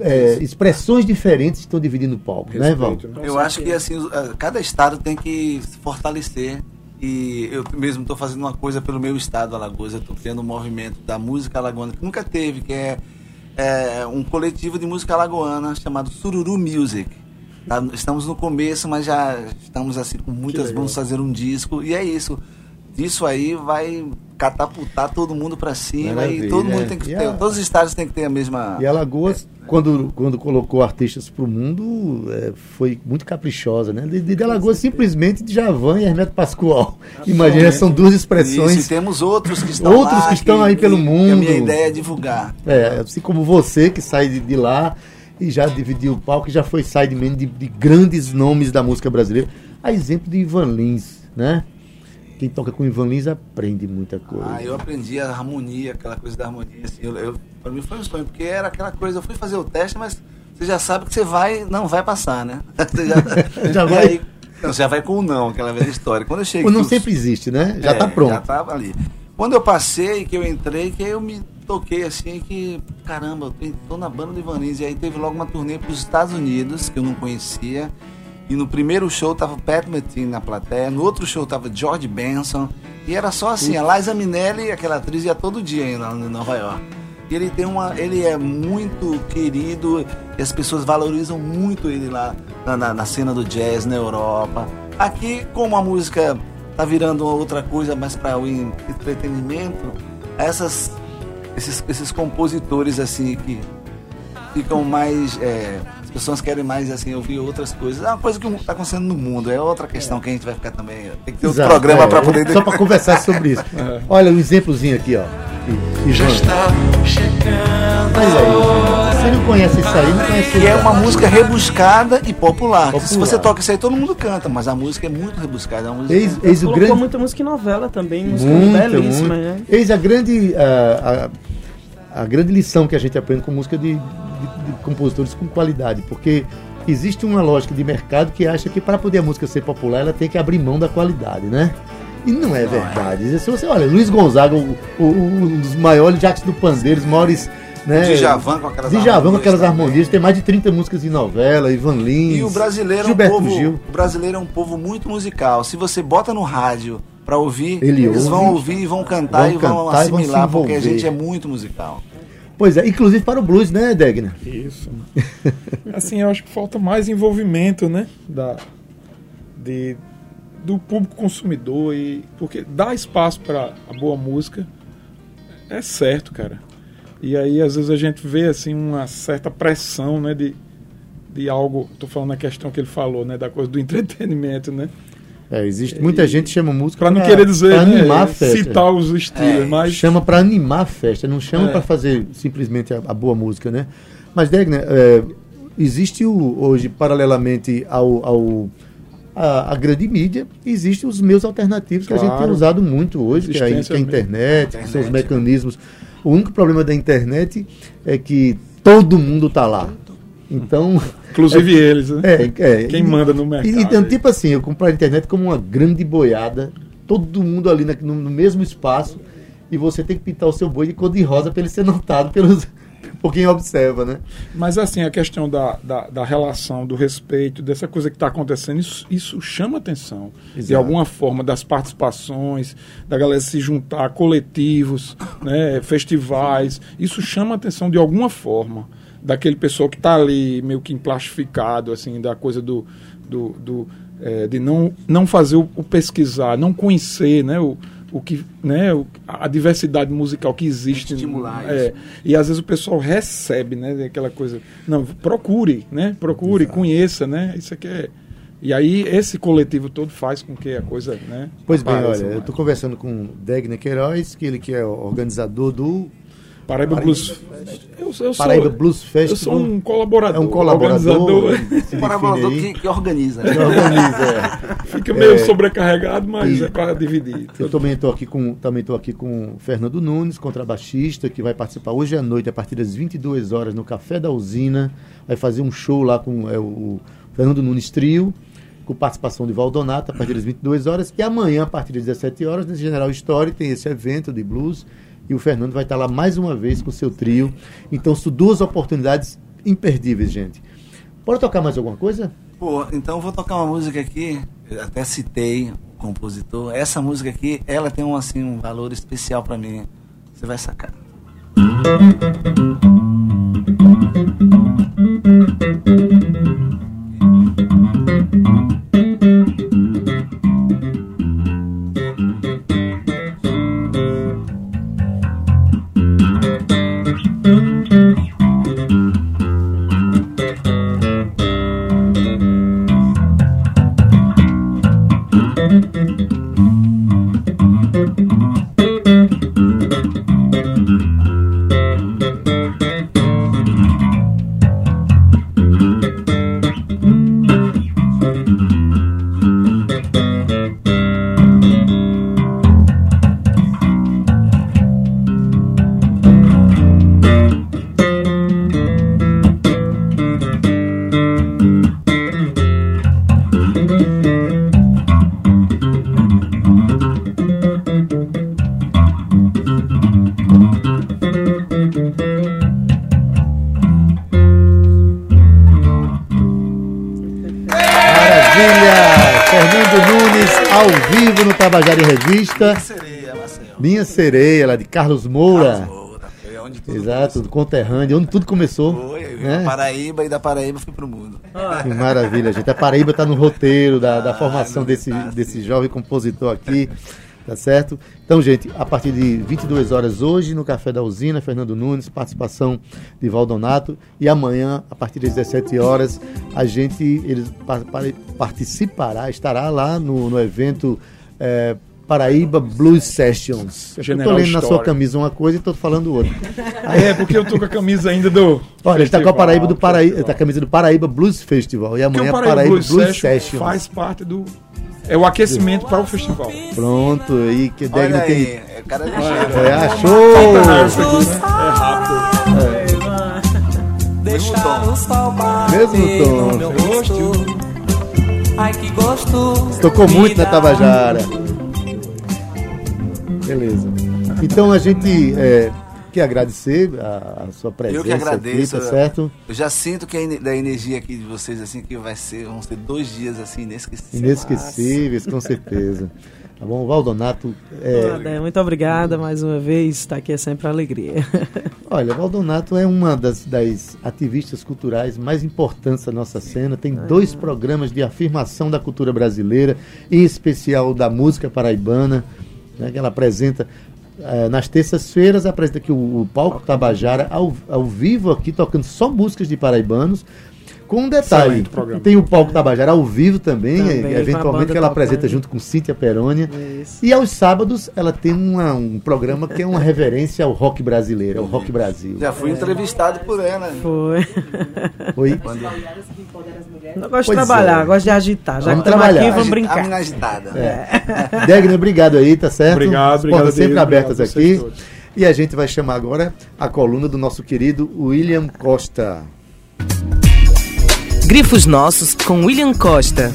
é, expressões diferentes estão dividindo o palco, né, Val? Respeito, né? Eu acho que assim, cada estado tem que se fortalecer. E eu mesmo estou fazendo uma coisa pelo meu estado, Alagoas. Eu estou tendo um movimento da música alagoana que nunca teve, que é, é, um coletivo de música alagoana chamado Sururu Music. Tá? Estamos no começo, mas já estamos assim com muitas. Vamos fazer um disco e é isso. Disso aí vai catapultar todo mundo para cima Maravilha, e todo mundo tem que ter. a- Todos os estados têm que ter a mesma. E Alagoas, quando, quando colocou artistas para o mundo, é, foi muito caprichosa, né? De, de Alagoas, simplesmente Djavan e Hermeto Pascoal. Imagina, são duas Isso, e expressões. temos outros que estão Outros lá, que estão aí pelo que mundo. A minha ideia é divulgar. É, assim como você, que sai de, de lá e já dividiu o palco, e já foi sideman de, de grandes nomes da música brasileira. A exemplo de Ivan Lins, né? Quem toca com Ivan Lins aprende muita coisa. Ah, eu aprendi a harmonia, aquela coisa da harmonia. Assim, eu, eu, pra mim foi um sonho, porque era aquela coisa, eu fui fazer o teste, mas você já sabe que você vai, não vai passar, né? Você já, Já vai- aí- não, você já vai com o não, aquela velha história. Quando eu cheguei. O não sempre existe, né? Já É, está pronto. Já tava ali. Quando eu passei, que eu entrei, que eu me toquei assim, que caramba, eu tô na banda do Ivan Lins. E aí teve logo uma turnê para os Estados Unidos, que eu não conhecia. E no primeiro show tava Pat Metheny na plateia, no outro show tava George Benson. E era só assim, a Liza Minnelli, aquela atriz, ia todo dia ainda em Nova York. Ele tem uma. Ele é muito querido e as pessoas valorizam muito ele lá na, na- na cena do jazz na Europa. Aqui, como a música tá virando outra coisa mais para o en- entretenimento, essas, esses, esses compositores assim que ficam mais. é, pessoas querem mais assim ouvir outras coisas. É uma coisa que está acontecendo no mundo, é outra questão que a gente vai ficar também. Tem que ter outro Exato, programa é, para poder. Só para conversar sobre isso. Olha um exemplozinho aqui, ó. E, Ivan. Mas aí, você não conhece isso aí, não conhece Que é uma música rebuscada e popular. Popular. Se você toca isso aí, todo mundo canta, mas a música é muito rebuscada. É uma música... Eis, eis o grande. muita música em novela também, música Muita, belíssima, muito. né? Eis a grande, a, a, a grande lição que a gente aprende com música de, de- de compositores com qualidade, porque existe uma lógica de mercado que acha que para poder a música ser popular, ela tem que abrir mão da qualidade, né? E não é verdade. Se você olha, Luiz Gonzaga, o, o- um dos maiores Jacques do Pandeiro, os maiores. Né, Djavan com aquelas Djavan com harmonias aquelas também. harmonias, tem mais de 30 músicas em novela, Ivan Lins. E o brasileiro é um Gilberto povo, Gil. o brasileiro é um povo muito musical. Se você bota no rádio para ouvir, Ele eles ouve, vão ouvir e vão cantar vão e vão cantar e vão assimilar, porque a gente é muito musical. Pois é, inclusive para o blues, né, Degner? Isso. Assim, eu acho que falta mais envolvimento, né? Da, de, do público consumidor. e Porque dar espaço para a boa música é certo, cara. E aí, às vezes, a gente vê assim uma certa pressão, né? De, de algo. Tô falando na questão que ele falou, né? Da coisa do entretenimento, né? É, existe muita gente que chama música Para não pra- querer dizer, pra né, animar a festa. citar os estilos, É, mas Chama para animar a festa, não chama É. para fazer simplesmente a, a boa música, né? Mas Degner, é, existe o, hoje paralelamente ao, ao a, a grande mídia, existem os meios alternativos que a gente tem Claro. usado muito hoje, que é, a, que é a Existência internet, que são os Internet. mecanismos. O único problema da internet é que todo mundo tá lá. Então. Inclusive eles, né? É, é. Quem manda no mercado. Então, tipo assim, eu compro a internet como uma grande boiada, todo mundo ali no, no mesmo espaço, e você tem que pintar o seu boi de cor de rosa para ele ser notado pelos, por quem observa, né? Mas assim, a questão da, da, da relação, do respeito, dessa coisa que está acontecendo, isso, isso chama atenção. De Exato. alguma forma, das participações, da galera se juntar, coletivos, né, festivais. Isso chama atenção de alguma forma. Daquele pessoal que está ali meio que emplastificado, assim, da coisa do. do, do, eh, de não, não fazer o, o pesquisar, não conhecer né, o, o que, né, o- a diversidade musical que existe. Estimular é, e às vezes o pessoal recebe, né? Aquela coisa. Não, procure, né? Procure, conheça, né? Isso aqui é. E aí esse coletivo todo faz com que a coisa, né? Pois bem, olha, eu estou conversando com o Degner Queiroz, que ele que é o organizador do Paraíba Blues. Eu, eu sou, Paraíba Blues Festival. eu sou um colaborador. É um colaborador. O colaborador que, que organiza. Que organiza, é. Fica meio É. sobrecarregado, mas E- é para dividir. Eu também estou aqui com também tô aqui com o Fernando Nunes, contrabaixista, que vai participar hoje à noite a partir das 22 horas no Café da Usina. Vai fazer um show lá com é, o Fernando Nunes Trio, com participação de Valdonato a partir das 22 horas e amanhã a partir das 17 horas no General Story tem esse evento de blues e o Fernando vai estar lá mais uma vez com seu trio. Então são duas oportunidades imperdíveis, gente. Bora tocar mais alguma coisa? Pô, então vou tocar uma música aqui, eu até citei o compositor. Essa música aqui, ela tem um, assim, um valor especial pra mim. Você vai sacar. Maravilha! Revista. Sereia, Marcelo. Minha Sereia, lá de Carlos Moura. Moura, foi onde tudo Exato, do conterrâneo, onde tudo começou. Foi, né? Paraíba e da Paraíba fui pro mundo. Que maravilha, gente. A Paraíba está no roteiro da, da Ah, formação não desse, tá, desse sim. jovem compositor aqui, tá certo? Então, gente, a partir de 22 horas hoje, no Café da Usina, Fernando Nunes, participação de Valdonato, e amanhã, a partir das 17 horas, a gente ele pa- pa- participará, estará lá no, no evento eh, Paraíba Blues Sessions. Eu General tô lendo na sua camisa uma coisa e tô falando outra. É, porque eu tô com a camisa ainda do. Olha, ele tá com a Paraíba do Paraíba, tá com a camisa do Paraíba Blues Festival e Porque amanhã o Paraíba, Paraíba Blues, Blues, Session Sessions. faz parte do. É o aquecimento para o festival. Pronto, aí que Olha Degner aí, tem. é cara ligeiro. É, achou! É rápido. Deixar o sol bater Mesmo tom. no meu rosto. Ai, que gosto. Tocou muito na Tabajara. Beleza. Então a gente é, quer agradecer a, a sua presença Eu que agradeço. aqui, tá certo? Eu já sinto que a da energia aqui de vocês, assim, que vai ser, vão ser dois dias, assim, inesquecíveis. Inesquecíveis, com certeza. Tá bom, Valdonato. é, Nada, muito obrigada mais uma vez. Estar aqui é sempre uma alegria. olha, Valdonato é uma das, das ativistas culturais mais importantes da nossa cena. Tem dois programas de afirmação da cultura brasileira, em especial da música paraibana, né, que ela apresenta. eh, nas terças-feiras apresenta aqui o, o Palco Tabajara ao, ao vivo aqui, tocando só músicas de paraibanos. Com um detalhe, tem o Palco Tabajara ao vivo também, Também, a eventualmente que ela apresenta junto com Cíntia Perônia. Isso. E aos sábados ela tem uma- um programa que é uma reverência ao rock brasileiro, ao rock Brasil. Já fui entrevistado por ela. Foi. Oi? Não gosto de Pois trabalhar, é. gosto de agitar. Já Vamos que trabalhar. aqui, vamos A brincar. mina agitada. É. Degner, obrigado aí, tá certo? Obrigado, obrigado. portas sempre Deus, abertas aqui. E a gente vai chamar agora a coluna do nosso querido William Costa. Grifos Nossos com William Costa.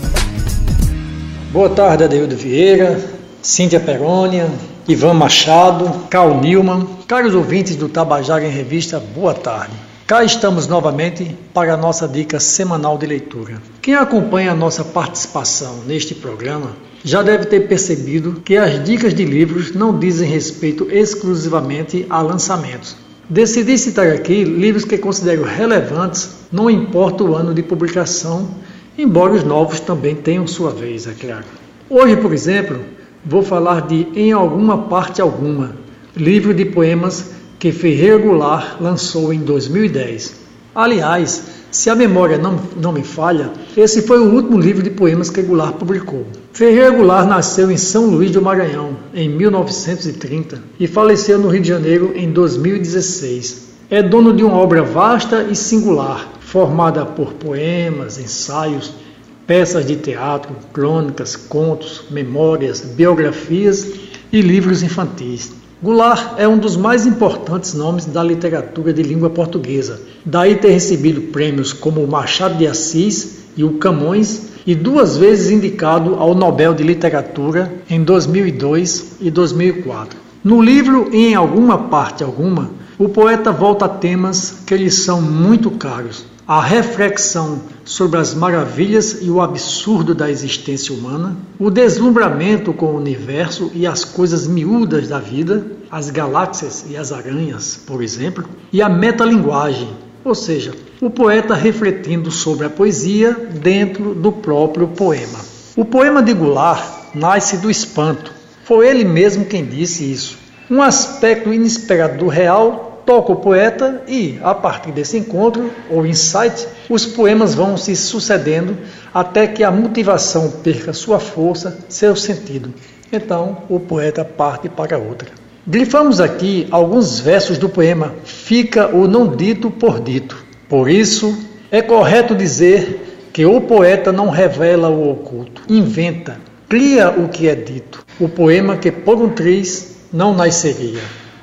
Boa tarde, Adeildo Vieira, Cíntia Perônia, Ivan Machado, Carl Newman, caros ouvintes do Tabajara em Revista, boa tarde. Cá estamos novamente para a nossa dica semanal de leitura. Quem acompanha a nossa participação neste programa já deve ter percebido que as dicas de livros não dizem respeito exclusivamente a lançamentos. Decidi citar aqui livros que considero relevantes, não importa o ano de publicação, embora os novos também tenham sua vez, é claro. Hoje, por exemplo, vou falar de Em Alguma Parte Alguma, livro de poemas que Ferreira Goulart lançou em 2010. Aliás, se a memória não, não me falha, esse foi o último livro de poemas que Goulart publicou. Ferreira Goulart nasceu em São Luís do Maranhão em 1930 e faleceu no Rio de Janeiro em 2016. É dono de uma obra vasta e singular, formada por poemas, ensaios, peças de teatro, crônicas, contos, memórias, biografias e livros infantis. Goulart é um dos mais importantes nomes da literatura de língua portuguesa. Daí ter recebido prêmios como o Machado de Assis e o Camões e duas vezes indicado ao Nobel de Literatura em 2002 e 2004. No livro Em Alguma Parte Alguma, o poeta volta a temas que lhe são muito caros. A reflexão sobre as maravilhas e o absurdo da existência humana, o deslumbramento com o universo e as coisas miúdas da vida, as galáxias e as aranhas, por exemplo, e a metalinguagem, ou seja, o poeta refletindo sobre a poesia dentro do próprio poema. O poema de Goulart nasce do espanto. Foi ele mesmo quem disse isso. Um aspecto inesperado do real toca o poeta e, a partir desse encontro ou insight, os poemas vão se sucedendo até que a motivação perca sua força, seu sentido. Então, o poeta parte para outra. Grifamos aqui alguns versos do poema Fica o não dito por dito. Por isso, é correto dizer que o poeta não revela o oculto, inventa, cria o que é dito. O poema que por um triz não nasceria.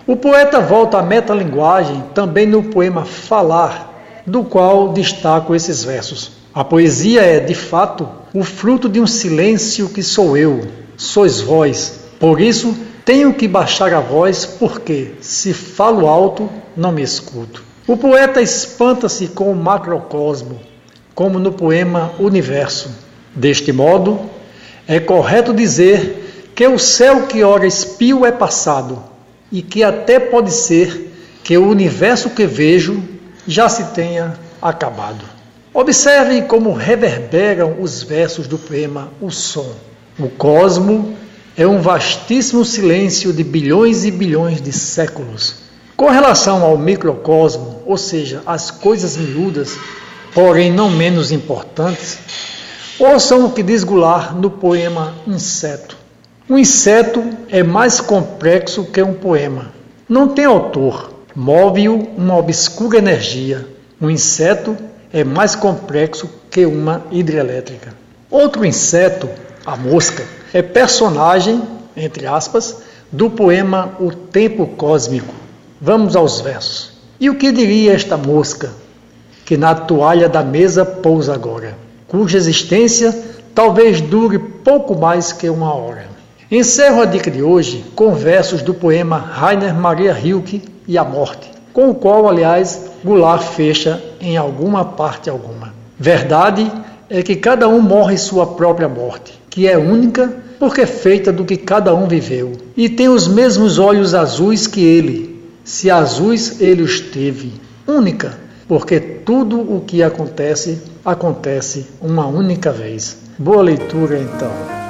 O poeta volta à metalinguagem também no poema Falar, do qual destaco esses versos. A poesia é, de fato, o fruto de um silêncio que sou eu, sois vós. Por isso, tenho que baixar a voz, porque, se falo alto, não me escuto. O poeta espanta-se com o macrocosmo, como no poema Universo. Deste modo, é correto dizer que o céu que ora espio é passado, e que até pode ser que o universo que vejo já se tenha acabado. Observem como reverberam os versos do poema O Som. O cosmo é um vastíssimo silêncio de bilhões e bilhões de séculos. Com relação ao microcosmo, ou seja, as coisas miúdas, porém não menos importantes, ouçam o que diz Goulart no poema Inseto. Um inseto é mais complexo que um poema. Não tem autor, move-o uma obscura energia. Um inseto é mais complexo que uma hidrelétrica. Outro inseto, a mosca, é personagem, entre aspas, do poema O Tempo Cósmico. Vamos aos versos. E o que diria esta mosca, que na toalha da mesa pousa agora, cuja existência talvez dure pouco mais que uma hora? Encerro a dica de hoje com versos do poema Rainer Maria Rilke e a Morte, com o qual, aliás, Goulart fecha em alguma parte alguma. Verdade é que cada um morre sua própria morte, que é única porque é feita do que cada um viveu, e tem os mesmos olhos azuis que ele, se azuis ele os teve. Única, porque tudo o que acontece, acontece uma única vez. Boa leitura então.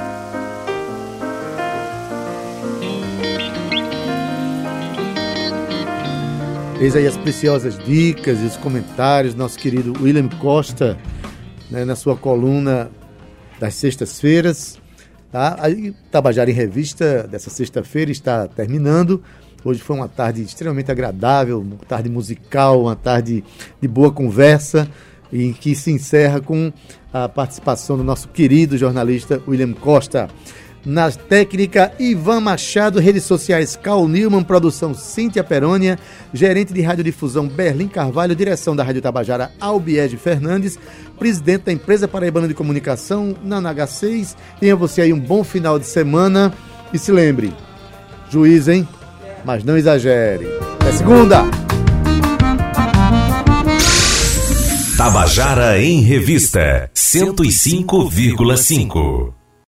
Eis aí as preciosas dicas e os comentários, nosso querido William Costa, né, na sua coluna das sextas-feiras. Tá? Tabajara em Revista dessa sexta-feira está terminando. Hoje foi uma tarde extremamente agradável, uma tarde musical, uma tarde de boa conversa, em que se encerra com a participação do nosso querido jornalista William Costa. Na técnica, Ivan Machado, redes sociais Cal Newman, produção Cíntia Perônia, gerente de radiodifusão Berlim Carvalho, direção da Rádio Tabajara Albiege Fernandes, presidente da empresa paraibana de comunicação, Nana H6. Tenha você aí um bom final de semana e se lembre, juiz, hein? Mas não exagere. Até segunda! Tabajara em Revista 105,5.